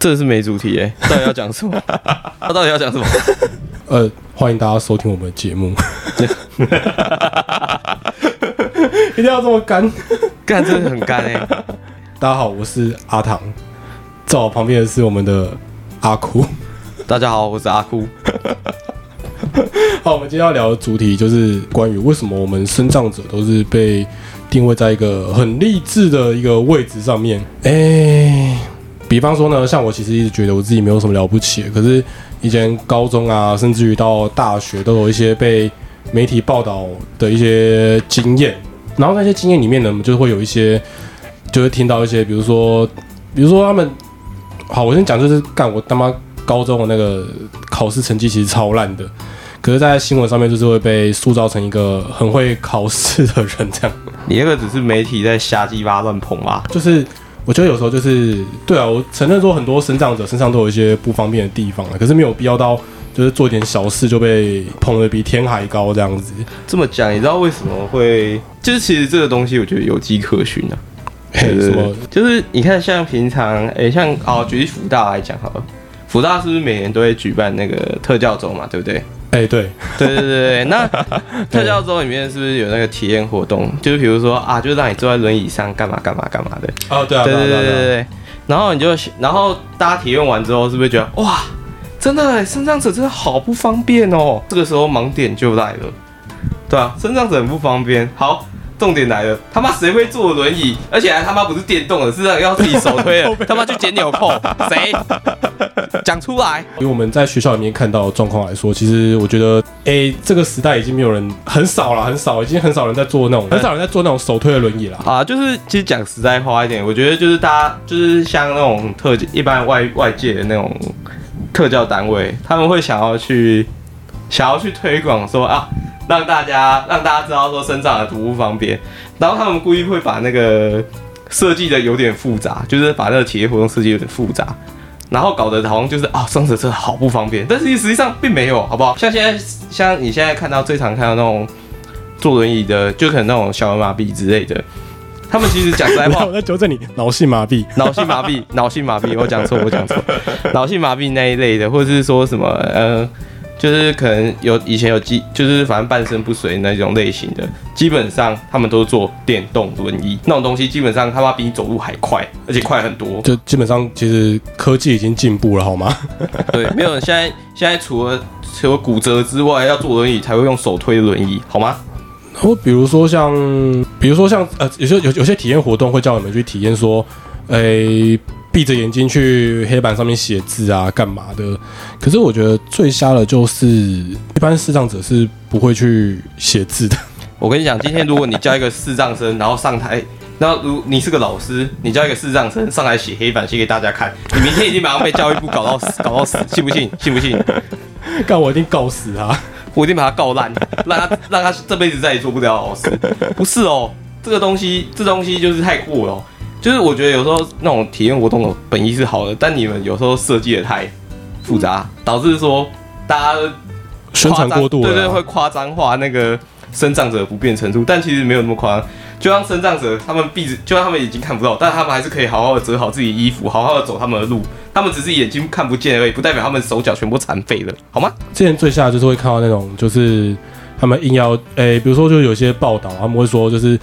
这是没主题哎，到底要讲什么？他到底要讲什么？呃，欢迎大家收听我们的节目。一定要这么干？干真的很干哎！大家好，我是阿唐，在我旁边的是我们的阿哭。大家好，我是阿哭。好，我们今天要聊的主题就是关于为什么我们生长者都是被定位在一个很励志的一个位置上面。哎，比方说呢，像我其实一直觉得我自己没有什么了不起，可是以前高中啊，甚至于到大学，都有一些被媒体报道的一些经验。然后那些经验里面呢，就会有一些，就会听到一些，比如说，比如说他们，好，我先讲就是干我他妈高中的那个考试成绩其实超烂的。可是，在新闻上面就是会被塑造成一个很会考试的人，这样。你那个只是媒体在瞎鸡巴乱捧嘛？就是我觉得有时候就是，对啊，我承认说很多生长者身上都有一些不方便的地方啊，可是没有必要到就是做点小事就被捧得比天还高这样子。这么讲，你知道为什么会？就是其实这个东西我觉得有迹可循啊。什么？就是你看，像平常，哎，像哦，举福大来讲好了，福大是不是每年都会举办那个特教周嘛？对不对？哎，对，对对对对，那 特教周里面是不是有那个体验活动？就是比如说啊，就让你坐在轮椅上干嘛干嘛干嘛的。哦，对啊，对对对对对。然后你就，然后大家体验完之后，是不是觉得哇，真的，身障者真的好不方便哦？这个时候盲点就来了，对啊，身障者很不方便。好。重点来了，他妈谁会坐轮椅？而且还他妈不是电动的，是要自己手推的。他妈去捡纽扣，谁讲出来？以我们在学校里面看到的状况来说，其实我觉得，哎，这个时代已经没有人很少了，很少，已经很少人在做那种，很少人在做那种手推的轮椅了。啊，就是其实讲实在话一点，我觉得就是大家就是像那种特一般外外界的那种特教单位，他们会想要去想要去推广说啊。让大家让大家知道说生长的图不方便，然后他们故意会把那个设计的有点复杂，就是把那个企业活动设计有点复杂，然后搞得好像就是啊，生者真的好不方便，但是实际上并没有，好不好？像现在像你现在看到最常看到那种坐轮椅的，就可能那种小儿麻痹之类的，他们其实讲实在话，我在纠正你，脑性麻痹，脑性麻痹，脑性麻痹，我讲错，我讲错，脑性麻痹那一类的，或者是说什么呃。就是可能有以前有机，就是反正半身不遂那种类型的，基本上他们都坐电动轮椅那种东西，基本上他妈比你走路还快，而且快很多。就基本上其实科技已经进步了，好吗？对，没有，现在现在除了除了骨折之外，要坐轮椅才会用手推轮椅，好吗？然后比如说像，比如说像呃，有些有有些体验活动会叫你们去体验说，诶。闭着眼睛去黑板上面写字啊，干嘛的？可是我觉得最瞎的就是一般视障者是不会去写字的。我跟你讲，今天如果你叫一个视障生，然后上台，那如你是个老师，你叫一个视障生上来写黑板写给大家看，你明天一定马上被教育部搞到死，搞到死，信不信？信不信？干我一定告死他，我一定把他告烂，让他让他这辈子再也做不了老师。不是哦，这个东西，这东西就是太过了。就是我觉得有时候那种体验活动的本意是好的，但你们有时候设计的太复杂，导致说大家宣传过度，对对，会夸张化那个生长者不便程度，但其实没有那么夸张。就像生长者，他们闭着，就像他们眼睛看不到，但他们还是可以好好的折好自己衣服，好好的走他们的路。他们只是眼睛看不见而已，不代表他们手脚全部残废了，好吗？之前最下就是会看到那种，就是他们硬要，诶，比如说就有些报道，他们会说就是。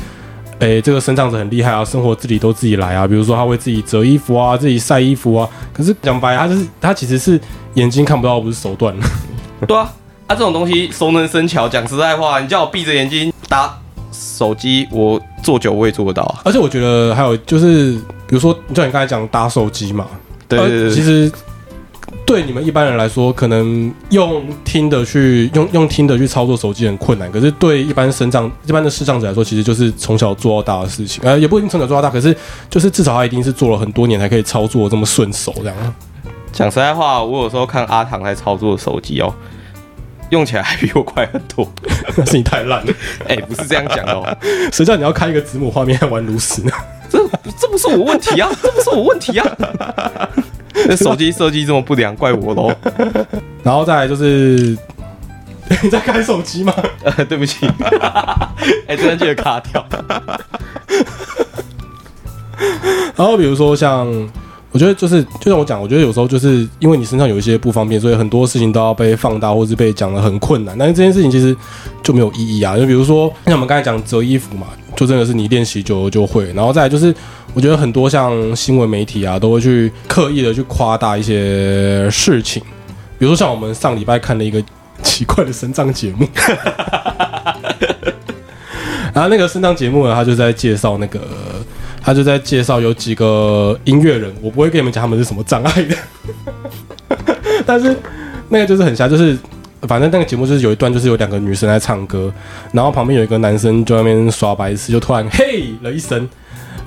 哎，这个生长者很厉害啊，生活自理都自己来啊。比如说，他会自己折衣服啊，自己晒衣服啊。可是讲白，他就是他其实是眼睛看不到，不是手断了。对啊，他这种东西熟能生巧。讲实在话，你叫我闭着眼睛打手机，我做久我也做不到。而且我觉得还有就是，比如说，就你刚才讲打手机嘛，对对对，其实。对你们一般人来说，可能用听的去用用听的去操作手机很困难。可是对一般生长一般的视障者来说，其实就是从小做到大的事情。呃，也不一定从小做到大，可是就是至少他一定是做了很多年才可以操作这么顺手这样。讲实在话，我有时候看阿唐在操作手机哦，用起来还比我快很多。那是你太烂了。哎，不是这样讲哦，谁叫你要开一个子母画面玩炉石呢？这这不是我问题啊，这不是我问题啊。那 手机设计这么不良，怪我喽。然后再来就是 你在看手机吗？呃，对不起。哎，真的记得卡掉。然后比如说像，我觉得就是就像我讲，我觉得有时候就是因为你身上有一些不方便，所以很多事情都要被放大，或是被讲的很困难。但是这件事情其实就没有意义啊。就比如说像我们刚才讲折衣服嘛，就真的是你练习久了就会。然后再来就是，我觉得很多像新闻媒体啊，都会去刻意的去夸大一些事情。比如说像我们上礼拜看了一个奇怪的声障节目，然后那个声障节目呢，他就在介绍那个。他就在介绍有几个音乐人，我不会跟你们讲他们是什么障碍的，但是那个就是很瞎，就是反正那个节目就是有一段就是有两个女生在唱歌，然后旁边有一个男生就在那边耍白痴，就突然嘿了一声。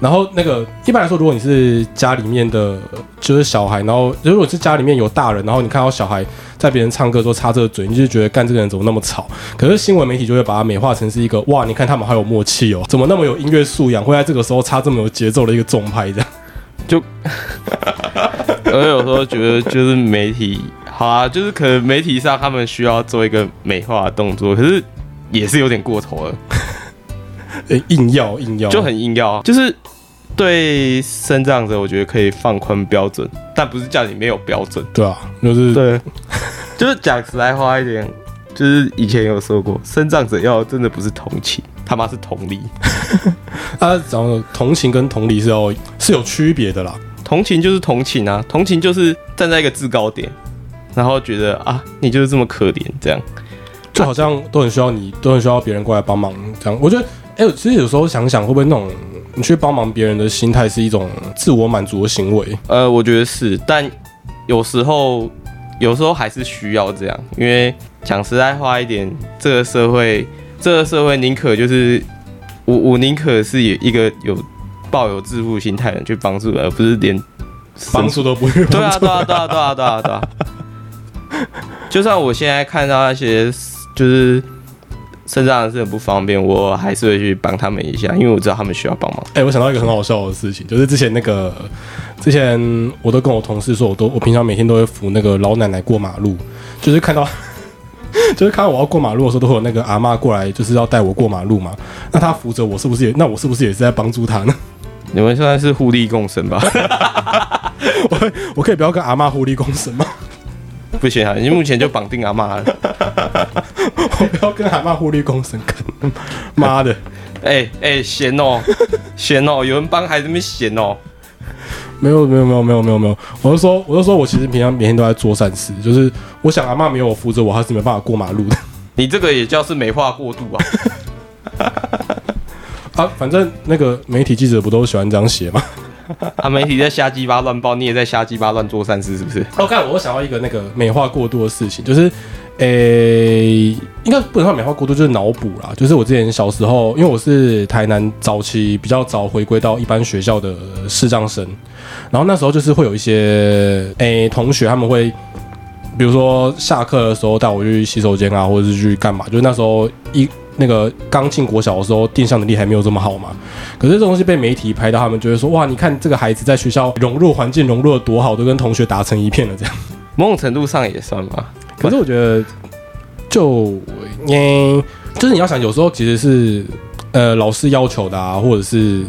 然后那个一般来说，如果你是家里面的，就是小孩，然后如果是家里面有大人，然后你看到小孩在别人唱歌的时候插这个嘴，你就觉得干这个人怎么那么吵？可是新闻媒体就会把它美化成是一个哇，你看他们好有默契哦，怎么那么有音乐素养，会在这个时候插这么有节奏的一个重拍这样？就我有时候觉得就是媒体好啊，就是可能媒体上他们需要做一个美化的动作，可是也是有点过头了。硬要硬要。就很硬要，就是对生长者，我觉得可以放宽标准，但不是叫你没有标准，对啊，就是对，就是讲实在话一点，就是以前有说过，生长者要真的不是同情，他妈是同理。啊，然后同情跟同理是要是有区别的啦，同情就是同情啊，同情就是站在一个制高点，然后觉得啊，你就是这么可怜，这样。就好像都很需要你，都很需要别人过来帮忙，这样。我觉得。哎，其实有时候想想，会不会那种你去帮忙别人的心态是一种自我满足的行为？呃，我觉得是，但有时候有时候还是需要这样，因为讲实在话一点，这个社会，这个社会宁可就是我我宁可是有一个有抱有致富心态的人去帮助，而不是连帮助都不会。对啊，对啊，对啊，对啊，对啊，对啊。就算我现在看到那些就是。身上是很不方便，我还是会去帮他们一下，因为我知道他们需要帮忙。哎，我想到一个很好笑的事情，就是之前那个，之前我都跟我同事说，我都我平常每天都会扶那个老奶奶过马路，就是看到，就是看到我要过马路的时候，都会有那个阿妈过来，就是要带我过马路嘛。那他扶着我，是不是也？那我是不是也是在帮助他呢？你们现在是互利共生吧？我我可以不要跟阿妈互利共生吗？不行啊，你目前就绑定阿妈了。我不要跟阿妈互利共生，妈的！哎哎，闲哦，闲哦，有人帮孩子们闲哦。没有没有没有没有没有没有，我就说我就说我其实平常每天都在做善事，就是我想阿妈没有我扶着我，还是没办法过马路的。你这个也叫是美化过度啊！啊，反正那个媒体记者不都喜欢这样写吗？啊，媒体在瞎鸡巴乱报，你也在瞎鸡巴乱做善事，是不是？OK，我想到一个那个美化过度的事情，就是，诶，应该不能说美化过度，就是脑补啦。就是我之前小时候，因为我是台南早期比较早回归到一般学校的视障生，然后那时候就是会有一些诶同学他们会，比如说下课的时候带我去洗手间啊，或者是去干嘛，就是那时候一。那个刚进国小的时候，定向能力还没有这么好嘛。可是这东西被媒体拍到，他们就会说：“哇，你看这个孩子在学校融入环境融入的多好，都跟同学打成一片了。”这样，某种程度上也算吧。可是我觉得，就嗯，就是你要想，有时候其实是呃老师要求的啊，或者是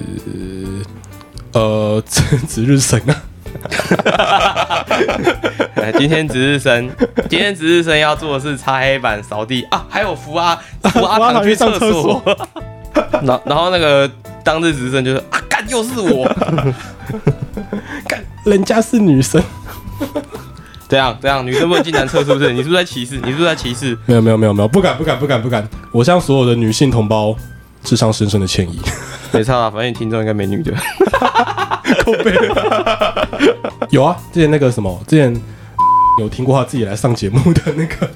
呃 值日生啊。今天值日生，今天值日生要做的是擦黑板、扫地啊，还有扶阿 扶阿堂去厕所。然然后那个当日值日生就是啊，干又是我，干人家是女生，这样这样，女生不能进男厕是不是？你是不是在歧视？你是不是在歧视？没有没有没有没有，不敢不敢不敢不敢，我向所有的女性同胞致上深深的歉意。没差啊，反正你听众应该没女的。后背 有啊，之前那个什么，之前有听过他自己来上节目的那个，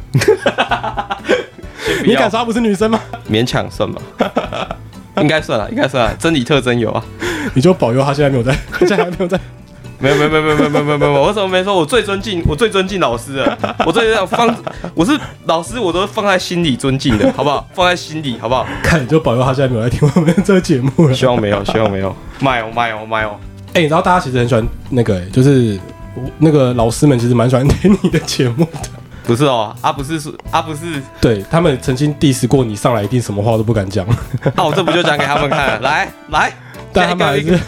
你敢说不是女生吗？勉强算吧，应该算了，应该算了，真理特征有啊，你就保佑他现在没有在，现在还没有在。没有没有没有没有没有没有没有，我什么没说？我最尊敬，我最尊敬老师了！我最放，我是老师，我都放在心里尊敬的，好不好？放在心里，好不好？看你就保佑他现在没有来听我们这个节目了。希望没有，希望没有。卖哦卖哦卖哦！哎，你知道大家其实很喜欢那个，就是那个老师们其实蛮喜欢听你的节目的。不是哦，啊不是是啊不是，对他们曾经 diss 过你，上来一定什么话都不敢讲。那我这不就讲给他们看？来来。但他们还是，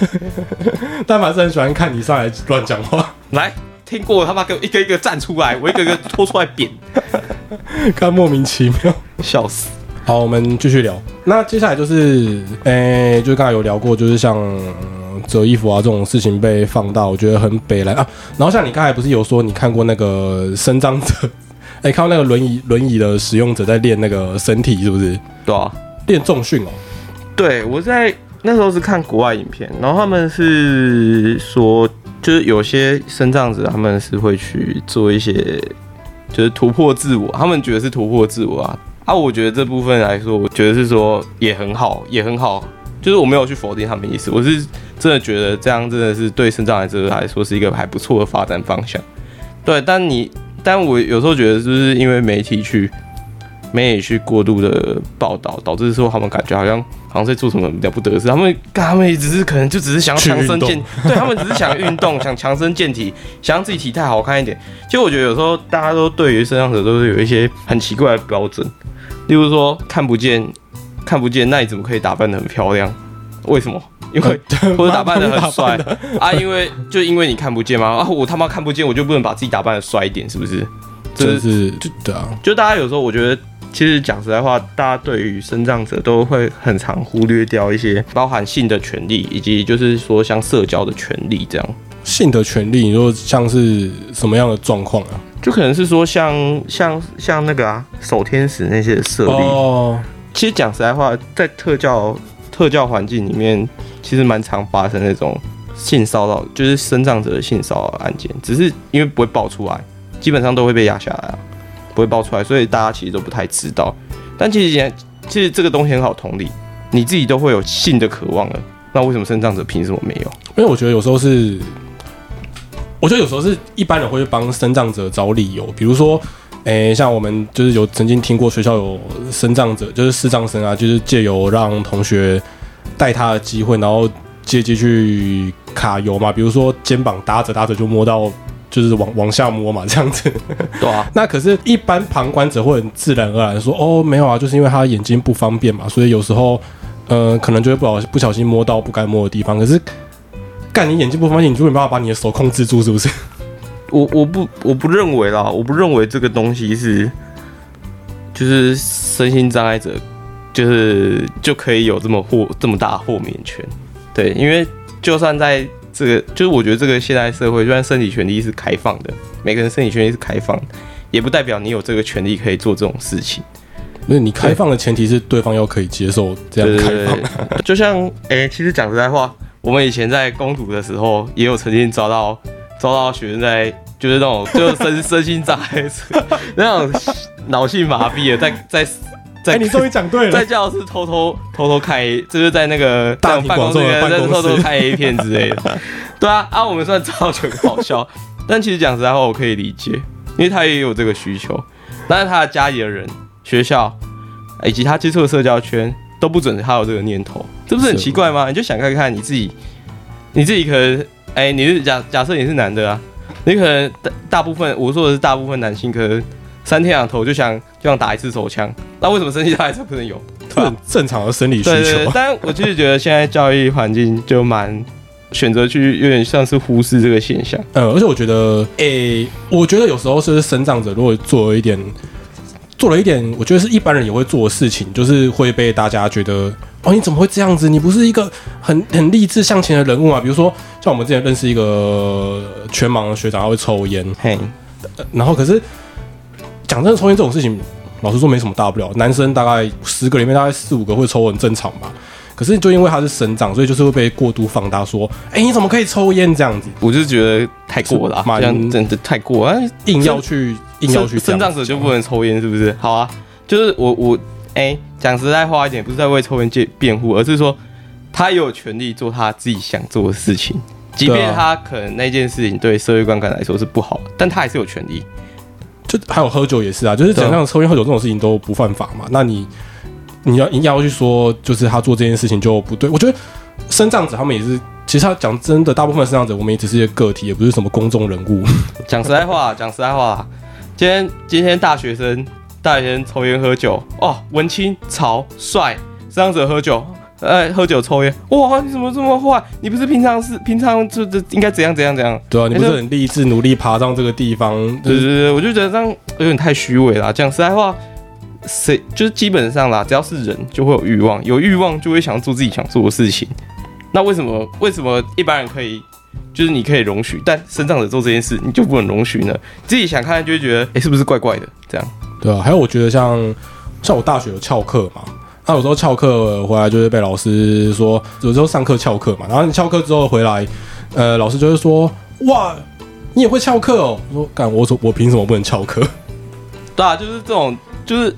但还是很喜欢看你上来乱讲话。来，听过他妈给我一个一个站出来，我一个一个拖出来扁，看莫名其妙，笑死。好，我们继续聊。那接下来就是，诶，就是刚才有聊过，就是像折衣服啊这种事情被放大，我觉得很北来啊。然后像你刚才不是有说你看过那个伸张者，哎，看到那个轮椅轮椅的使用者在练那个身体，是不是？对啊，练重训哦。对，我在那时候是看国外影片，然后他们是说，就是有些生长者他们是会去做一些，就是突破自我，他们觉得是突破自我啊。啊，我觉得这部分来说，我觉得是说也很好，也很好。就是我没有去否定他们意思，我是真的觉得这样真的是对生长者来说是一个还不错的发展方向。对，但你，但我有时候觉得，就是因为媒体去。没有去过度的报道，导致说他们感觉好像好像在做什么了不得事。他们他们只是可能就只是想要强身健，对他们只是想运动，想强身健体，想让自己体态好看一点。其实我觉得有时候大家都对于身上者都是有一些很奇怪的标准，例如说看不见看不见，那你怎么可以打扮的很漂亮？为什么？因为或者打扮的很帅 啊？因为就因为你看不见吗？啊，我他妈看不见，我就不能把自己打扮的帅一点，是不是？这是就对啊，就大家有时候我觉得。其实讲实在话，大家对于生长者都会很常忽略掉一些包含性的权利，以及就是说像社交的权利这样。性的权利，你说像是什么样的状况啊？就可能是说像像像那个啊，守天使那些设立。哦。其实讲实在话，在特教特教环境里面，其实蛮常发生那种性骚扰，就是生长者的性骚扰案件，只是因为不会爆出来，基本上都会被压下来啊。不会爆出来，所以大家其实都不太知道。但其实，其实这个东西很好同理，你自己都会有性的渴望了，那为什么生长者凭什么没有？因为我觉得有时候是，我觉得有时候是一般人会帮生长者找理由，比如说，诶，像我们就是有曾经听过学校有生长者，就是视障生啊，就是借由让同学带他的机会，然后借机去卡油嘛，比如说肩膀搭着搭着就摸到。就是往往下摸嘛，这样子。对啊。那可是，一般旁观者会很自然而然说：“哦，没有啊，就是因为他眼睛不方便嘛，所以有时候，呃，可能就会不小不小心摸到不该摸的地方。可是，干你眼睛不方便，你就没办法把你的手控制住，是不是？我我不我不认为啦，我不认为这个东西是，就是身心障碍者，就是就可以有这么豁这么大豁免权。对，因为就算在。这个就是我觉得这个现代社会，虽然身体权利是开放的，每个人身体权利是开放的，也不代表你有这个权利可以做这种事情。那你开放的前提是对方要可以接受这样开放。就像哎，其实讲实在话，我们以前在攻读的时候，也有曾经遭到遭到学生在就是那种就是身 身心障碍那种脑性麻痹的，在在。哎，你终于讲对了，在教室偷偷偷偷看 A，就是在那个大办公室在偷偷看 A 片之类的。对啊，啊，我们算造就好笑，但其实讲实在话，我可以理解，因为他也有这个需求。但是他的家里的人、学校以及他接触的社交圈都不准他有这个念头，这不是很奇怪吗？你就想看看你自己，你自己可能，哎，你是假假设你是男的啊，你可能大大部分我说的是大部分男性可能。三天两头就想就想打一次手枪，那为什么生气他还是不能有？很 正常的生理需求。但我就是觉得现在教育环境就蛮选择去有点像是忽视这个现象。嗯，而且我觉得，诶，我觉得有时候是生长者如果做了一点，做了一点，我觉得是一般人也会做的事情，就是会被大家觉得，哦，你怎么会这样子？你不是一个很很励志向前的人物啊？比如说，像我们之前认识一个全盲的学长，他会抽烟，嘿，然后可是。讲真的，抽烟这种事情，老实说没什么大不了。男生大概十个里面大概四五个会抽，很正常吧。可是就因为他是省长，所以就是会被过度放大，说：“哎，你怎么可以抽烟这样子？”我就觉得太过了，这样真的太过了，硬要去硬要去。生长者就不能抽烟，是不是？好啊，就是我我哎，讲实在话一点，不是在为抽烟界辩护，而是说他有权利做他自己想做的事情，即便他可能那件事情对社会观感来说是不好，但他还是有权利。就还有喝酒也是啊，就是讲像抽烟喝酒这种事情都不犯法嘛。那你你要硬要去说，就是他做这件事情就不对。我觉得生长者他们也是，其实他讲真的，大部分生长者我们也只是一个个体，也不是什么公众人物。讲实在话，讲实在话，今天今天大学生大学生抽烟喝酒哦，文青潮帅，生长者喝酒呃，喝酒抽烟，哇，你怎么这么坏？你不是平常是平常就就应该怎样怎样怎样？对啊，你不是很励志努力爬上这个地方？对对对，我就觉得这样有点太虚伪了。讲实在话，谁就是基本上啦，只要是人就会有欲望，有欲望就会想做自己想做的事情。那为什么为什么一般人可以，就是你可以容许，但生长者做这件事你就不能容许呢？自己想看就会觉得，哎，是不是怪怪的？这样对啊，还有我觉得像像我大学有翘课嘛。他有时候翘课回来，就是被老师说，有时候上课翘课嘛。然后你翘课之后回来，呃，老师就会说：“哇，你也会翘课哦？”我说：“干，我我凭什么不能翘课？”对啊，就是这种，就是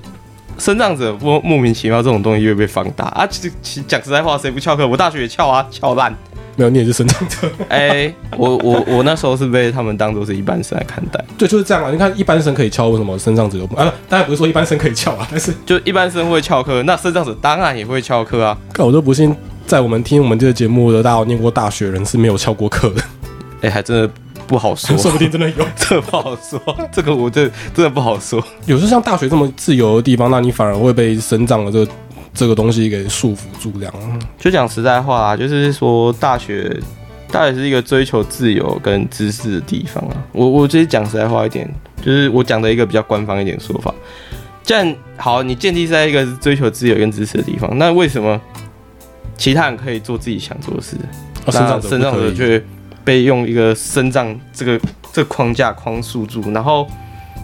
生长者莫莫名其妙这种东西会被放大啊。其实，讲实在话，谁不翘课？我大学也翘啊，翘烂。没有，你也是生长者。哎，我我我那时候是被他们当做是一般生来看待。对，就是这样啊。你看，一般生可以翘，为什么生长者不？啊，当然不是说一般生可以翘啊，但是就一般生会翘课，那生长者当然也会翘课啊。看，我都不信，在我们听我们这个节目的大家念过大学人是没有翘过课的。哎，还真的不好说，说不定真的有，这不好说。这个我这真的不好说。有时候像大学这么自由的地方，那你反而会被生长的这个这个东西给束缚住，这样。就讲实在话，就是说大学。大学是一个追求自由跟知识的地方啊。我我直接讲实在话一点，就是我讲的一个比较官方一点说法。既然好，你建立在一个追求自由跟知识的地方，那为什么其他人可以做自己想做的事？那生长者却被用一个生长这个这个框架框束住，然后。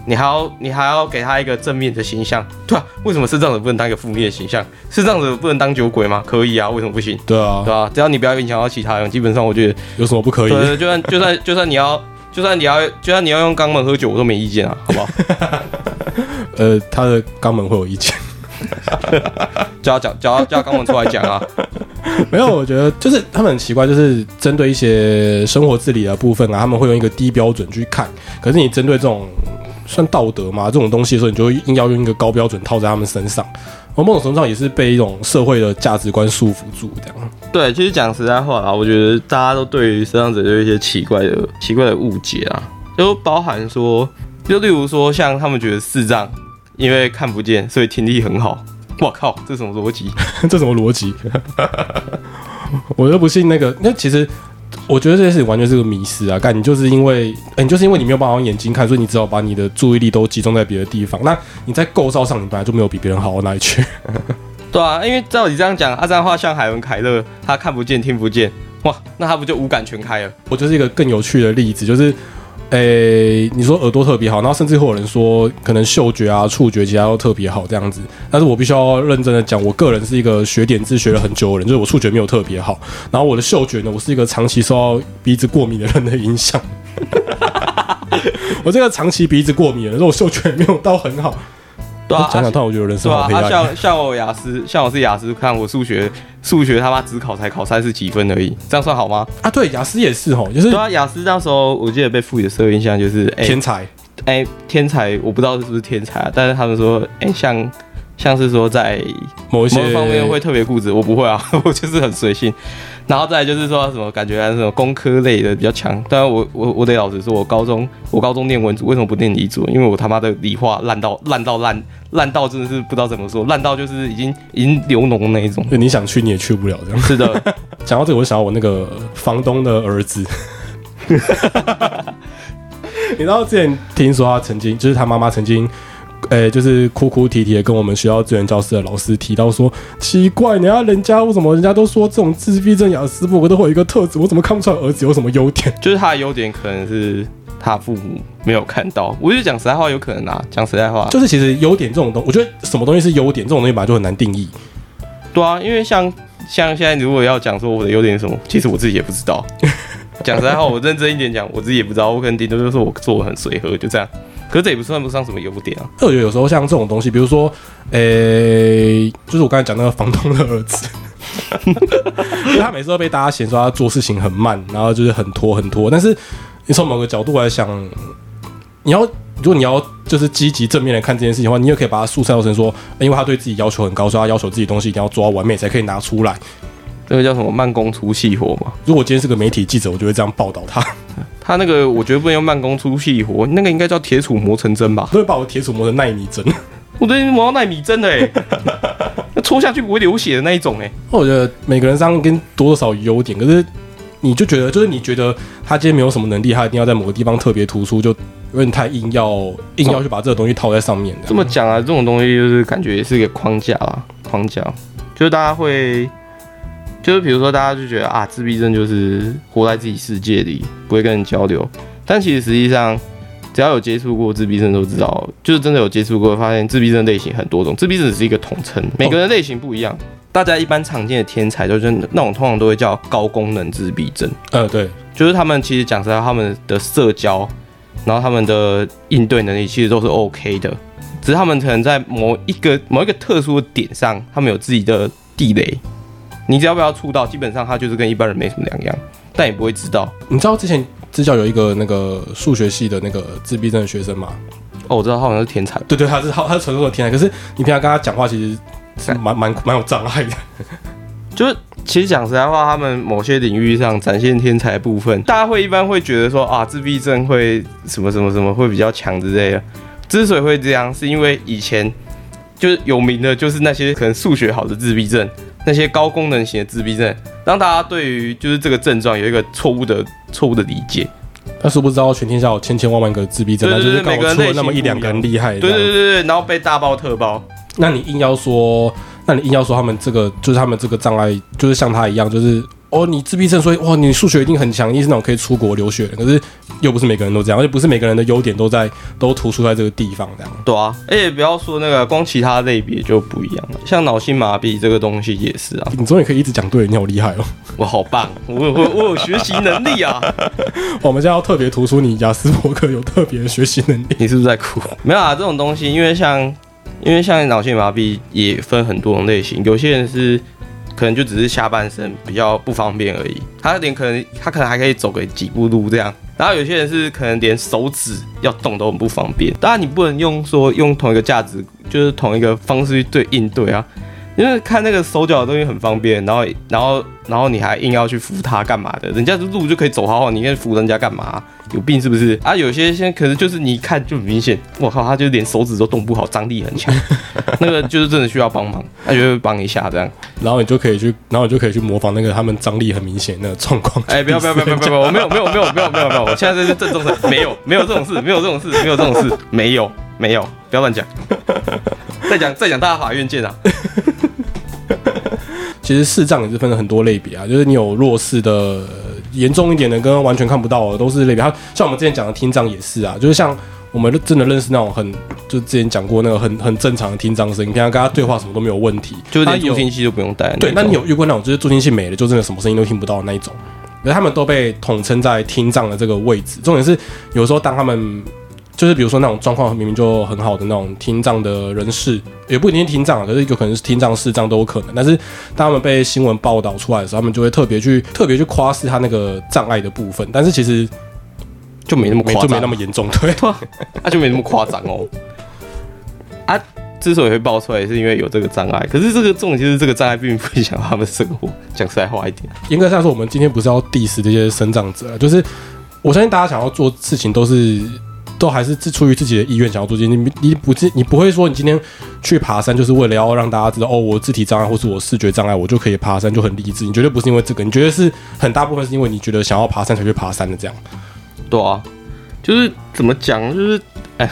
你还要你还要给他一个正面的形象，对啊？为什么视障者不能当一个负面的形象？视障者不能当酒鬼吗？可以啊，为什么不行？对啊，对啊，只要你不要影响到其他人，基本上我觉得有什么不可以？对，就算就算就算你要就算你要就算你要用肛门喝酒，我都没意见啊，好不好？呃，他的肛门会有意见，叫他讲叫他叫他肛门出来讲啊。没有，我觉得就是他们很奇怪，就是针对一些生活自理的部分啊，他们会用一个低标准去看，可是你针对这种。算道德吗？这种东西的时候，你就会硬要用一个高标准套在他们身上，而某种程度上也是被一种社会的价值观束缚住，这样。对，其实讲实在话啊，我觉得大家都对于身障者有一些奇怪的、奇怪的误解啊，就包含说，就例如说，像他们觉得视障因为看不见，所以听力很好。我靠，这什么逻辑？这什么逻辑？我又不信那个。那其实。我觉得这件事情完全是个迷失啊！干，你就是因为，哎，你就是因为你没有办法用眼睛看，所以你只好把你的注意力都集中在别的地方。那你在构造上，你本来就没有比别人好到哪里去。对啊，因为照你这样讲，阿张话像海文凯勒，他看不见听不见，哇，那他不就五感全开了？我就是一个更有趣的例子，就是。诶，你说耳朵特别好，然后甚至会有人说可能嗅觉啊、触觉其他都特别好这样子。但是我必须要认真的讲，我个人是一个学点字学了很久的人，就是我触觉没有特别好。然后我的嗅觉呢，我是一个长期受到鼻子过敏的人的影响。我这个长期鼻子过敏的人，我嗅觉没有到很好。对啊，讲讲，但我觉得人生好黑暗。像像我雅思，像我是雅思，看我数学，数学他妈只考才考三十几分而已，这样算好吗？啊，对，雅思也是吼，就是对啊，雅思那时候我记得被赋予的社会印象就是天才，哎，天才，我不知道是不是天才啊，但是他们说，哎，像像是说在某一些方面会特别固执，我不会啊，我就是很随性。然后再就是说什么感觉是什么工科类的比较强，当然我我我得老实说，我高中我高中念文组，为什么不念理组？因为我他妈的理化烂到烂到烂烂到真的是不知道怎么说，烂到就是已经已经流脓那一种。就你想去你也去不了这样。是的，讲到这个，我想到我那个房东的儿子。你知道之前听说他曾经就是他妈妈曾经。诶，就是哭哭啼啼的跟我们学校资源教室的老师提到说，奇怪，你看人家为什么人家都说这种自闭症雅思伯格都会有一个特质，我怎么看不出来儿子有什么优点？就是他的优点可能是他父母没有看到。我就讲实在话，有可能啊，讲实在话，就是其实优点这种东，我觉得什么东西是优点，这种东西本来就很难定义。对啊，因为像像现在如果要讲说我的优点是什么，其实我自己也不知道。讲实在话，我认真一点讲，我自己也不知道，我可能顶多就是我做的很随和，就这样。可是这也不算不上什么优点啊。我觉得有时候像这种东西，比如说，诶，就是我刚才讲那个房东的儿子，他每次都被大家嫌说他做事情很慢，然后就是很拖很拖。但是你从某个角度来想，你要如果你要就是积极正面来看这件事情的话，你也可以把它塑造成说，因为他对自己要求很高，所以他要求自己东西一定要做到完美才可以拿出来。这个叫什么慢工出细活嘛？如果今天是个媒体记者，我就会这样报道他。他那个我觉得不能用慢工出细活，那个应该叫铁杵磨成针吧？都会把我铁杵磨成纳米针。我最近磨到纳米针的哎！戳下去不会流血的那一种哎。我觉得每个人身上跟多多少有优点，可是你就觉得，就是你觉得他今天没有什么能力，他一定要在某个地方特别突出，就有点太硬要硬要去把这个东西套在上面。这么讲啊，这种东西就是感觉也是一个框架啊，框架，就是大家会，就是比如说大家就觉得啊，自闭症就是活在自己世界里，不会跟人交流，但其实实际上。只要有接触过自闭症都知道，就是真的有接触过，发现自闭症类型很多种，自闭症只是一个统称，每个人类型不一样。大家一般常见的天才，就是那种通常都会叫高功能自闭症。呃，对，就是他们其实讲实在，他们的社交，然后他们的应对能力其实都是 OK 的，只是他们可能在某一个某一个特殊的点上，他们有自己的地雷。你只要不要触到，基本上他就是跟一般人没什么两样，但也不会知道。你知道之前？支教有一个那个数学系的那个自闭症的学生嘛？哦，我知道他好像是天才。对对，他是他他是传说的天才。可是你平常跟他讲话，其实是蛮蛮蛮有障碍的。就是其实讲实在话，他们某些领域上展现天才部分，大家会一般会觉得说啊，自闭症会什么什么什么会比较强之类的。之所以会这样，是因为以前就是有名的，就是那些可能数学好的自闭症。那些高功能型的自闭症，让大家对于就是这个症状有一个错误的错误的理解。但是不知道全天下有千千万万个自闭症，那就是每个人那么一两个人厉害。对对对对，然后被大包特包。那你硬要说，那你硬要说他们这个就是他们这个障碍，就是像他一样，就是。哦，你自闭症，所以哇，你数学一定很强，你是那种可以出国留学的。可是又不是每个人都这样，而且不是每个人的优点都在都突出在这个地方这样。对啊，而且不要说那个，光其他类别就不一样了。像脑性麻痹这个东西也是啊。你终于可以一直讲对，你好厉害哦！我好棒，我我我有学习能力啊！我们现在要特别突出你雅斯伯格有特别的学习能力。你是不是在哭？没有啊，这种东西，因为像因为像脑性麻痹也分很多种类型，有些人是。可能就只是下半身比较不方便而已，他连可能他可能还可以走个几步路这样，然后有些人是可能连手指要动都很不方便，当然你不能用说用同一个价值，就是同一个方式去对应对啊。因为看那个手脚的东西很方便，然后然后然后你还硬要去扶他干嘛的？人家的路就可以走好好，你应该扶人家干嘛？有病是不是？啊，有些现在可能就是你一看就很明显，我靠，他就连手指都动不好，张力很强，那个就是真的需要帮忙，他就会帮一下这样，然后你就可以去，然后你就可以去模仿那个他们张力很明显那个状况。哎，不要不要不要不要不要，我没有没有没有没有没有没有，我现在这是郑重的，没有没有这种事，没有这种事，没有这种事，没有没有，不要乱讲，再 讲再讲，大家法院见啊。其实视障也是分了很多类别啊，就是你有弱视的、严重一点的，跟完全看不到的都是类别。它像我们之前讲的听障也是啊，就是像我们真的认识那种很，就之前讲过那个很很正常的听障声音，平常跟他对话什么都没有问题，就是连助听器都不用戴。对，那你有遇过那种就是助听器没了，就真的什么声音都听不到的那一种？而他们都被统称在听障的这个位置。重点是有时候当他们就是比如说那种状况明明就很好的那种听障的人士，也不一定听障，可是有可能是听障、视障都有可能。但是当他们被新闻报道出来的时候，他们就会特别去特别去夸示他那个障碍的部分。但是其实就没那么夸张，就没那么严重，对，他就没那么夸张哦。啊，之所以会爆出来，是因为有这个障碍。可是这个重点就是这个障碍并不影响他们生活。讲实在话一点，严格上说，我们今天不是要 diss 这些生长者，就是我相信大家想要做事情都是。都还是自出于自己的意愿想要做这些，你你不是你不会说你今天去爬山就是为了要让大家知道哦，我肢体障碍或是我视觉障碍，我就可以爬山就很励志。你绝对不是因为这个，你觉得是很大部分是因为你觉得想要爬山才去爬山的这样。对啊，就是怎么讲，就是哎。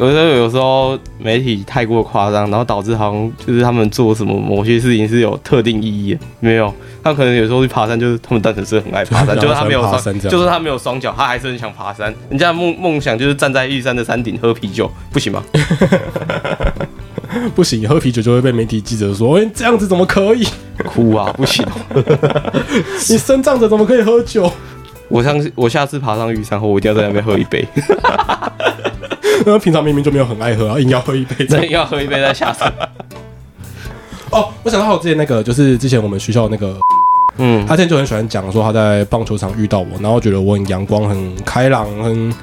有时候，有时候媒体太过夸张，然后导致好像就是他们做什么某些事情是有特定意义。没有，他可能有时候去爬山，就是他们单纯是很爱爬山，就是他没有双，就是他没有双脚，他还是很想爬山。人家梦梦想就是站在玉山的山顶喝啤酒，不行吗？不行，喝啤酒就会被媒体记者说：“哎，这样子怎么可以？” 哭啊，不行！你身障者怎么可以喝酒？我上次我下次爬上玉山后，我一定要在那边喝一杯。那平常明明就没有很爱喝，硬要喝一杯，真要喝一杯再下山。哦，我想到我之前那个，就是之前我们学校那个，嗯，他现在就很喜欢讲说他在棒球场遇到我，然后觉得我很阳光、很开朗、很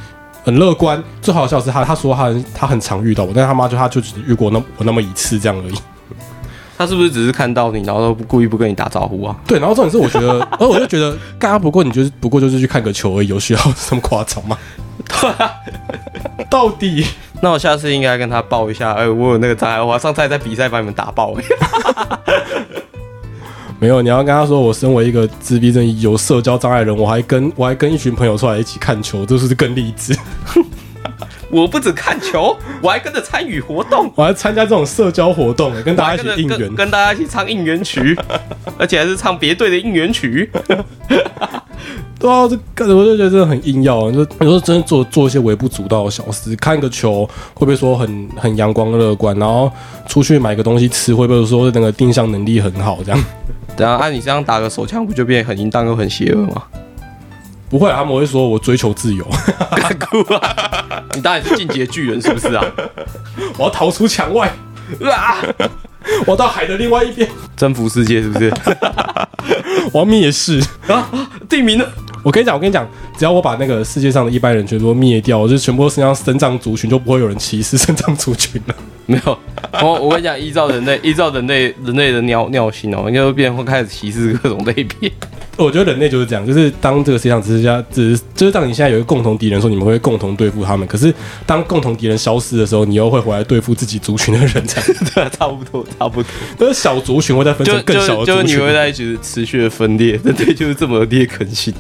很乐观。最好笑是他他说他他很常遇到我，但是他妈就他就只遇过那我那么一次这样而已。他是不是只是看到你，然后都不故意不跟你打招呼啊？对，然后重点是我觉得，然 后我就觉得，刚刚不过你就是不过就是去看个球而已，有需要 这么夸张吗？到底那我下次应该跟他报一下，哎、我有那个障碍，我上次还在比赛把你们打爆、没有，你要跟他说，我身为一个自闭症有社交障碍人，我还跟我还跟一群朋友出来一起看球，这是更励志？我不止看球，我还跟着参与活动，我还参加这种社交活动，跟大家一起应援。跟跟大家一起唱应援曲，而且还是唱别队的应援曲。对啊，这个我就觉得真的很硬要，就有时候真的做做一些微不足道的小事，看个球会不会说很很阳光乐观，然后出去买个东西吃会不会说那个定向能力很好这样？等下按你这样打个手枪，不就变得很淫荡又很邪恶吗？不会啊，他们会说我追求自由，干哭啊！你当然是进阶巨人是不是啊？我要逃出墙外，啊！我要到海的另外一边，征服世界是不是？我要灭世。啊，地名呢？我跟你讲，我跟你讲，只要我把那个世界上的一般人全部都灭掉，就全部都身上生长族群，就不会有人歧视生长族群了。没有，我我跟你讲，依照人类依照人类人类的尿尿性哦，应该会变会开始歧视各种类别。我觉得人类就是这样，就是当这个世界上只是家，只是就是当你现在有一个共同敌人的时候，你们会共同对付他们。可是当共同敌人消失的时候，你又会回来对付自己族群的人，这样。对啊，差不多差不多。那小族群会再分就成更小的就就你族群。会在一直持续的分裂，人类就是这么劣根性。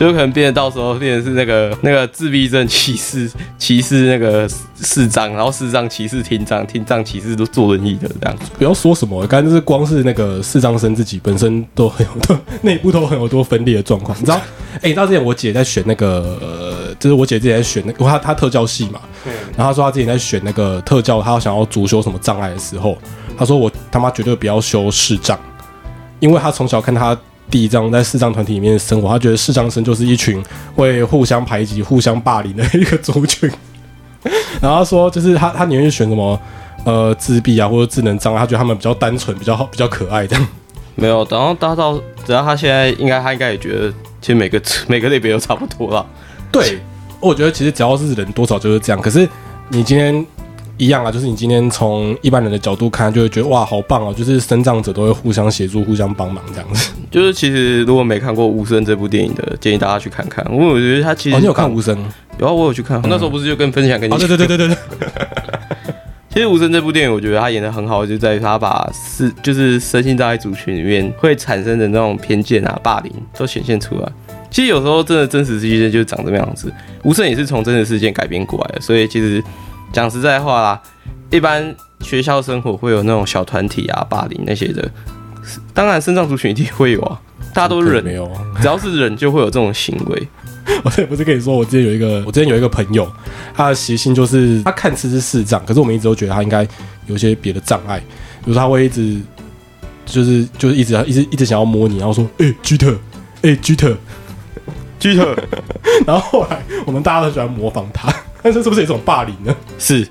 就可能变得到时候变成是那个那个自闭症歧视歧视那个视障，然后视障歧视听障，听障歧视都坐轮椅的这样子。不要说什么，刚才就是光是那个视障生自己本身都很有多内部都很有多分裂的状况，你知道？哎、你知道之前我姐在选那个，就是我姐之前在选那个她她特教系嘛，然后她说她之前在选那个特教，她想要主修什么障碍的时候，她说我他妈绝对不要修视障，因为她从小看她弟这样在视障团体里面生活，他觉得视障生就是一群会互相排挤、互相霸凌的一个族群。然后他说，就是他他宁愿选什么呃自闭啊或者智能障碍，她觉得他们比较单纯、比较好、比较可爱这样。没有，然后达到，只要他现在应该他应该也觉得，其实每个每个类别都差不多了。对，我觉得其实只要是人，多少就是这样。可是你今天一样啊，就是你今天从一般人的角度看，就会觉得哇，好棒哦，就是生长者都会互相协助、互相帮忙这样子。就是其实如果没看过《无声》这部电影的，建议大家去看看。因 为我觉得他其实哦，你有看《无声》？有啊，我有去看。那时候不是就跟分享跟你哦，讲对对对对对对，其实《无声》这部电影，我觉得他演的很好，就在于他把是就是身心障碍族群里面会产生的那种偏见啊、霸凌都显现出来。其实有时候真的真实世界就长这么样子，《无声》也是从真实事件改编过来的，所以其实讲实在话啦，一般学校生活会有那种小团体啊、霸凌那些的，当然身障族群一定会有啊，大家都是人，没有啊。只要是忍就会有这种行为。我之前不是跟你说，我之前有一个，我之前有一个朋友，他的习性就是他看似是视障，可是我们一直都觉得他应该有一些别的障碍，比如说他会一直就是就是一直一直一直想要摸你，然后说，哎、居特，哎、居特，居特然后后来我们大家都喜欢模仿他，但这是不是一种霸凌呢？是，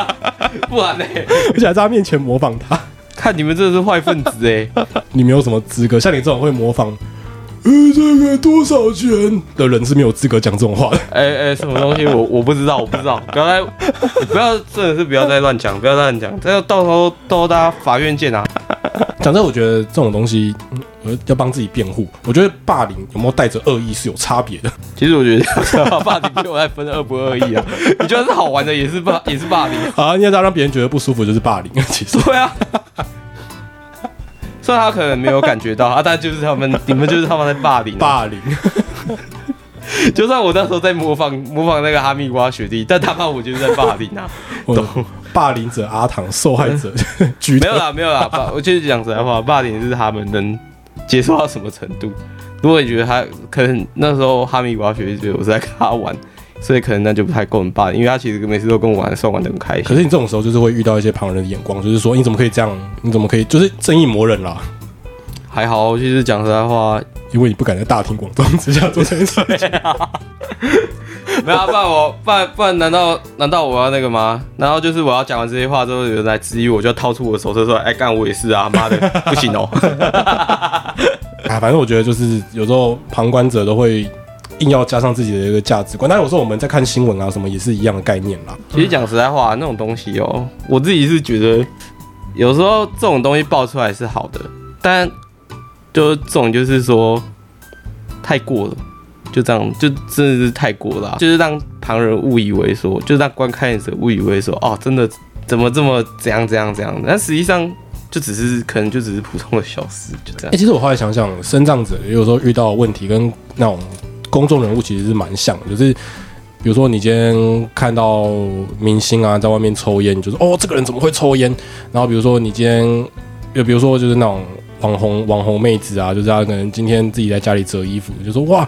不然呢？而且还在他面前模仿他，看你们真的是坏分子哎、你没有什么资格。像你这种会模仿，呃，这个多少钱的人是没有资格讲这种话的。哎哎，什么东西我我不知道，我不知道，不要再，你不要真的是不要再乱讲，不要再乱讲，这要到时候到时候大家法院见啊。讲真，我觉得这种东西，嗯我要帮自己辩护。我觉得霸凌有没有带着恶意是有差别的。其实我觉得 霸凌没有在分恶不恶意啊，你觉得是好玩的也是霸也是霸凌，啊，你要让别人觉得不舒服就是霸凌。其实，对啊。虽然他可能没有感觉到啊，但就是他们，你们就是他们在霸凌、啊。霸凌，就算我那时候在模仿模仿那个哈密瓜学弟，但他怕我就是在霸凌啊。我霸凌者阿唐，受害者居没有啦，没有啦，霸，我就是讲实在话，霸凌是他们能接受到什么程度。如果你觉得他可能那时候哈密瓜学弟觉得我是在跟他玩，所以可能那就不太够人霸，因为他其实每次都跟我玩，算玩的很开心。可是你这种时候就是会遇到一些旁人的眼光，就是说你怎么可以这样？你怎么可以就是正义魔人啦？还好，其实讲实在话，因为你不敢在大庭广众之下做这件事情。没有、啊，不然我不然不然难道难道我要那个吗？难道就是我要讲完这些话之后有人来质疑我，就要掏出我的手册说，哎干我也是啊，妈的不行哦。啊，反正我觉得就是有时候旁观者都会硬要加上自己的一个价值观，但有时候我们在看新闻啊什么也是一样的概念啦。其实讲实在话，那种东西哦，我自己是觉得有时候这种东西爆出来是好的，但就这种就是说太过了，就这样，就真的是太过了、就是让旁人误以为说，就让观看者误以为说，哦，真的怎么这么怎样怎样怎样，但实际上就只是可能就只是普通的小事，就这哎、样。其实我后来想想，生长者有时候遇到问题跟那种公众人物其实是蛮像的，就是比如说你今天看到明星啊在外面抽烟，你就说哦这个人怎么会抽烟？然后比如说你今天，又比如说就是那种网红网红妹子啊，就是她可能今天自己在家里折衣服，就说哇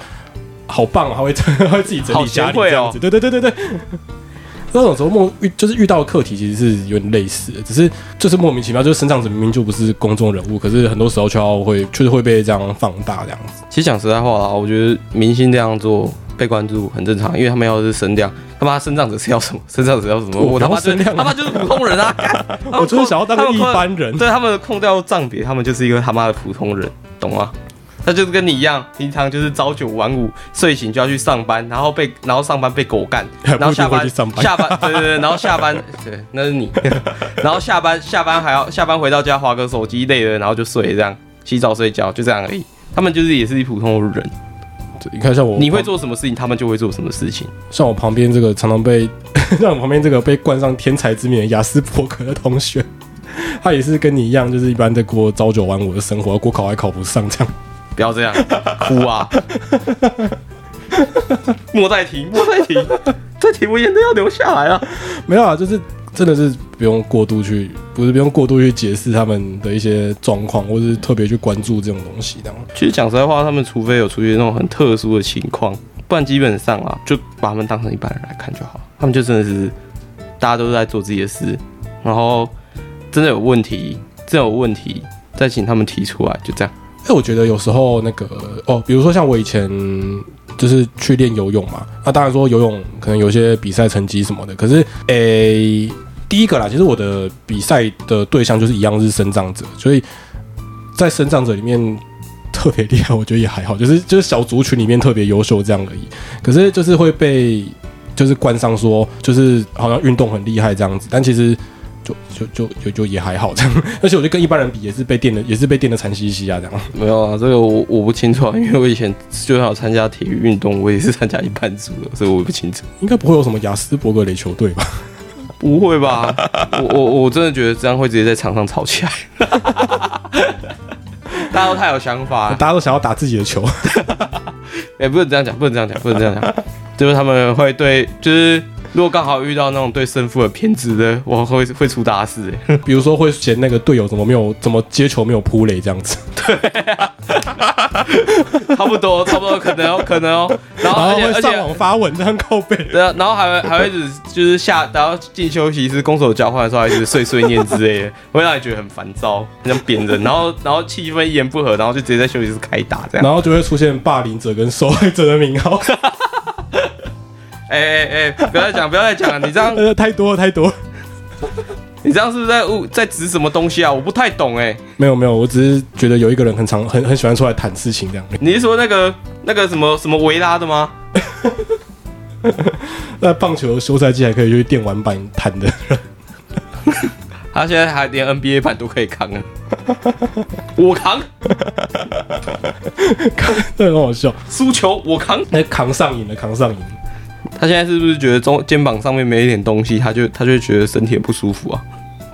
好棒啊，他会 她会自己整理家哦里这样子，对对对对对。那种时候莫遇就是遇到的课题其实是有点类似的，只是就是莫名其妙，就是生长者明明就不是公众人物，可是很多时候却要会就是会被这样放大这样子。其实讲实在话啊，我觉得明星这样做被关注很正常，因为他们要的是声量，他妈升降者是要什么？升降者要什么？我我他妈就是要声量啊他妈就是普通人啊！我就是想要当个一般人。对他们的空调账别，他们就是一个他妈的普通人，懂吗？他就是跟你一样，平常就是朝九晚五，睡醒就要去上班，然后被然后上班被狗干，然后下班下班对对对，然后下班 对那是你，然后下班下班还要下班回到家划个手机累了，然后就睡这样，洗澡睡觉就这样而已。他们就是也是一普通的人，你看像我，你会做什么事情，他们就会做什么事情。像我旁边这个常常被像我旁边这个被冠上天才之名的雅斯伯格的同学，他也是跟你一样，就是一般在过朝九晚五的生活，国考还考不上这样。不要这样 哭啊！莫再提，莫再提，这题我眼泪要流下来啊！没有啊，就是真的是不用过度去，不是不用过度去解释他们的一些状况，或是特别去关注这种东西这样。其实讲实在话，他们除非有出现那种很特殊的情况，不然基本上啊，就把他们当成一般人来看就好。他们就真的是大家都在做自己的事，然后真的有问题，真的有问题，再请他们提出来，就这样。哎，我觉得有时候那个哦，比如说像我以前就是去练游泳嘛，那当然说游泳可能有些比赛成绩什么的，可是诶，第一个啦，其实我的比赛的对象就是一样是生长者，所以在生长者里面特别厉害，我觉得也还好，就是就是小族群里面特别优秀这样而已。可是就是会被就是冠上说就是好像运动很厉害这样子，但其实。就就就就就也还好这样，而且我觉得跟一般人比也是被电的，也是被电的惨兮兮啊这样。没有啊，这个我我不清楚啊，因为我以前就算有参加体育运动，我也是参加一半组的，所以我不清楚。应该不会有什么雅斯伯格垒球队吧？不会吧？我我我真的觉得这样会直接在场上吵起来，大家都太有想法了。大家都想要打自己的球，哎、不能这样讲，不能这样讲，不能这样讲，就是他们会对，就是如果刚好遇到那种对胜负的偏执的，我会会出大事、欸。比如说会嫌那个队友怎么没有怎么接球没有扑垒这样子，对 差不多，差不多，可能哦，可能哦。然后而且而且会上网发文这样靠背。对啊，然后还会还会一直就是下，然后进休息室攻守交换的时候，还一直碎碎念之类的，会让你觉得很烦躁，很像扁人。然后然后气氛一言不合，然后就直接在休息室开打这样。然后就会出现霸凌者跟受害者的名号，哎哎哎，不要再讲，不要再讲了，你这样呃，太多了太多了。你这样是不是在误在指什么东西啊？我不太懂哎、没有没有，我只是觉得有一个人很常很很喜欢出来谈事情这样。你是说那个那个什么什么维拉的吗？那棒球休赛季还可以去电玩版谈的，他现在还连 NBA 版都可以扛啊！我扛，这很好笑。输球我扛。那扛上瘾了，扛上瘾。他现在是不是觉得中肩膀上面没一点东西，他就他就会觉得身体很不舒服啊？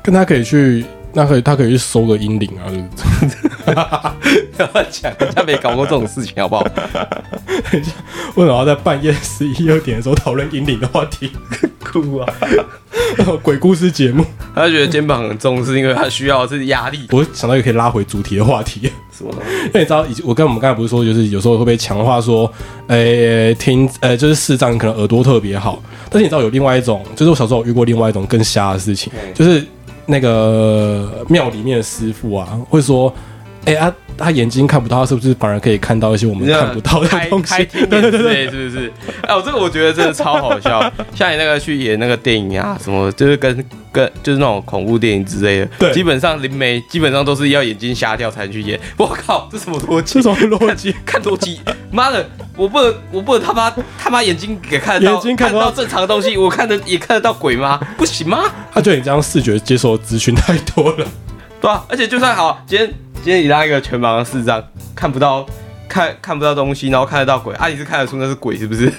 跟他可以去，那可以他可以去收个阴灵啊，对 不要乱讲，人家没搞过这种事情，好不好？为什么要在半夜十一二点的时候讨论阴灵的话题？哭啊！鬼故事节目，他觉得肩膀很重，是因为他需要的是压力。我想到一个可以拉回主题的话题。什么东西？因 为你知道，我跟我们刚才不是说，就是有时候会被强化说，诶、听，呃，就是视障可能耳朵特别好，但是你知道有另外一种，就是我小时候有遇过另外一种更瞎的事情，嗯就是那个庙里面的师傅啊，会说，哎、啊，他眼睛看不到，他是不是反而可以看到一些我们看不到的开东西？开 天眼之类，是不是？哎，我这个我觉得真的超好笑。像你那个去演那个电影啊，什么就是跟跟就是那种恐怖电影之类的，对基本上灵媒基本上都是要眼睛瞎掉才能去演。我靠，这什么逻辑这？种逻辑，看逻辑，妈的，我不能，我不能他妈他妈眼睛给看得到，眼睛看到看得到正常的东西，我看得也看得到鬼吗？不行吗？他觉得你这样视觉接受的资讯太多了。对啊，而且就算好，今天今天你拉一个全盲的视障，看不到看看不到东西，然后看得到鬼啊？你是看得出那是鬼是不是？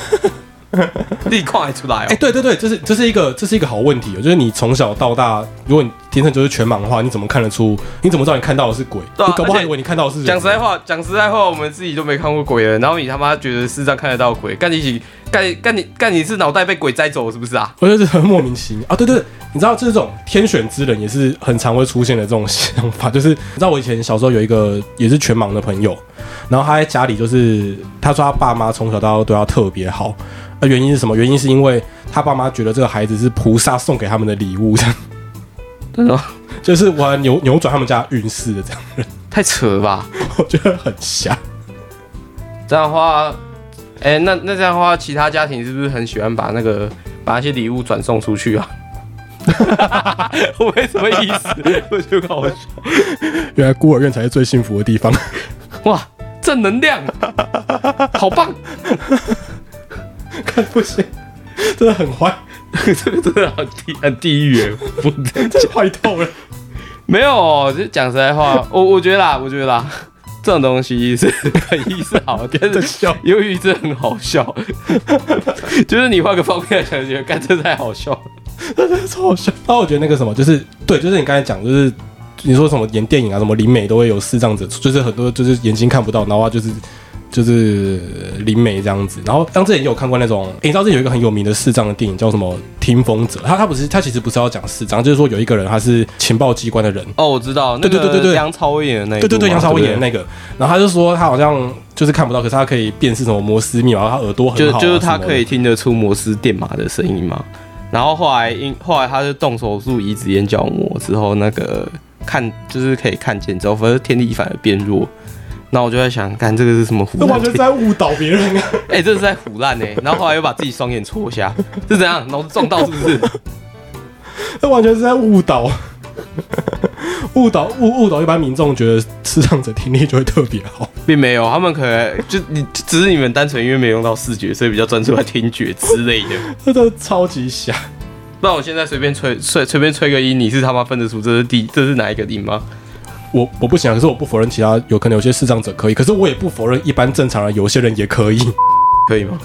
立刻还出来哦！哎、对对对，这是这是一个这是一个好问题哦，就是你从小到大，如果你天生就是全盲的话，你怎么看得出？你怎么知道你看到的是鬼？对啊你搞不好而且以为你看到的是人讲实在话，讲实在话，我们自己都没看过鬼了，然后你他妈觉得世上看得到鬼，干你起干干你干你是脑袋被鬼摘走是不是啊？我觉得很莫名其妙啊！对对对，你知道这种天选之人也是很常会出现的这种想法，就是你知道我以前小时候有一个也是全盲的朋友，然后他在家里就是他说他爸妈从小到大对他特别好，那原因是什么？原因是因为他爸妈觉得这个孩子是菩萨送给他们的礼物，这样真的 就是玩扭扭转他们家运势的这样人，太扯了吧？我觉得很瞎。这样的话，哎、那那这样的话，其他家庭是不是很喜欢把那个把那些礼物转送出去啊？我没什么意思，我觉得好笑。原来孤儿院才是最幸福的地方。哇，正能量，好棒！看不行，真的很坏，这个真的很地很地狱耶，不 这坏透了。没有，就讲实在话，我我觉得啦，我觉得啦，这种东西是本意是好，但是 笑由于这很好笑，就是你换个方面来想，觉得干这太好笑了。超好笑。那我觉得那个什么，就是对，就是你刚才讲，就是你说什么演电影啊，什么灵媒都会有视障者，就是很多就是眼睛看不到，然后他就是就是呃灵媒这样子。然后像之前也有看过那种，诶你知道这有一个很有名的视障的电影叫什么《听风者》，他他不是他其实不是要讲视障，就是说有一个人他是情报机关的人。哦，我知道，对对对对对梁朝伟演的那个对对对，杨超伟演的那个，然后他就说他好像就是看不到，可是他可以辨识什么摩斯密码，他耳朵很好、啊，就就是他可以听得出摩斯电码的声音嘛。然后后来因后来他就动手术移植眼角膜之后，那个看就是可以看见之后，反正天力反而变弱。那我就在想，干这个是什么胡乱那完全是在误导别人啊！哎、这是在胡烂呢。然后后来又把自己双眼戳瞎，是怎样？脑子撞到是不是？这完全是在误导，误导误误导一般民众觉得视障者听力就会特别好。并没有，他们可能就你只是你们单纯因为没用到视觉，所以比较专注在听觉之类的。这真的超级瞎。不然我现在随便吹随随便吹个音，你是他妈分得出这是第这是哪一个音吗？我我不行啊，可是我不否认其他有可能有些视障者可以，可是我也不否认一般正常人有些人也可以。可以吗？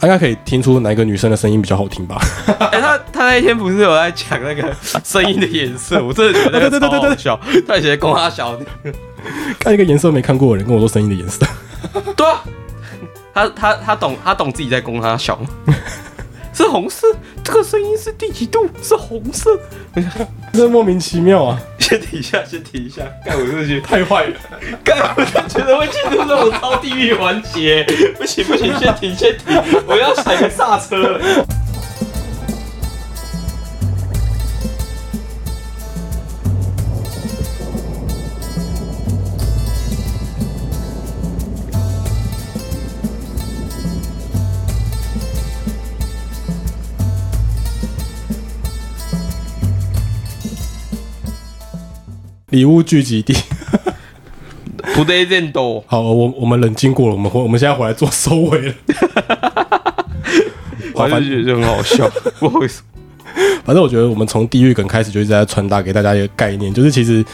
他应该可以听出哪一个女生的声音比较好听吧？哎、他他那一天不是有在讲那个声音的颜色，我真的觉得那个对对对对对超好笑。他以前供他小，看一个颜色没看过的人跟我说声音的颜色，对啊，他他他懂他懂自己在供他小吗？是红色，这个声音是第几度？是红色。真的莫名其妙啊！先停一下，先停一下。干，我真的觉得，太坏了。干，我觉得会进入这种超地狱环节。不行不行，先停先停，我要踩个刹车了。礼物聚集地。不得认多，好，我我们冷静过了，我们回我们现在回来做收尾了。我就觉得很好笑，不好意思。反正我觉得我们从地狱梗开始就一直在传达给大家一个概念，就是其实，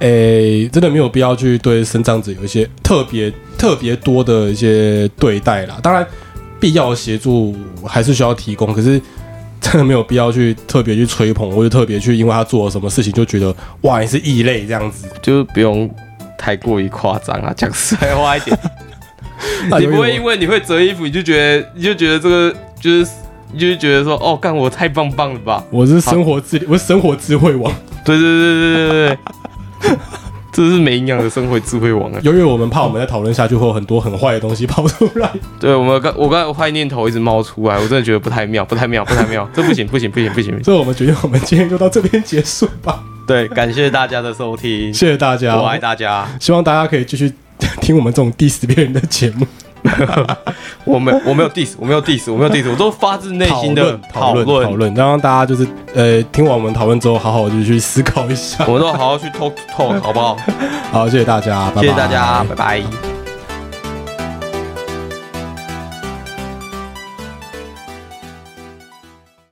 诶、真的没有必要去对生长者有一些特别特别多的一些对待啦。当然，必要的协助还是需要提供，可是真的没有必要去特别去吹捧，或者特别去因为他做了什么事情就觉得哇你是异类这样子。就是不用太过于夸张啊，讲实在话一点。你不会因为你会折衣服，你就觉得你就觉得这个就是你就觉得说哦，干我太棒棒了吧？我是生活智，我是生活智慧王。对对对对对对，这是没营养的生活智慧网啊！由于我们怕我们在讨论下去会有很多很坏的东西跑出来，对我们刚我刚才坏念头一直冒出来，我真的觉得不太妙，不太妙，不太妙，这不行不行不行不行！所以我们决定我们今天就到这边结束吧。对，感谢大家的收听，谢谢大家，我爱大家。希望大家可以继续听我们这种 diss 别人的节目，我没我没有 diss，我没有 diss，我没有 diss，我都发自内心的讨讨论讨论，论，让大家就是呃听完我们讨论之后，好好就去思考一下。我们都好好去 talk talk 好不好？好，谢谢大家，拜拜谢谢大家，拜拜。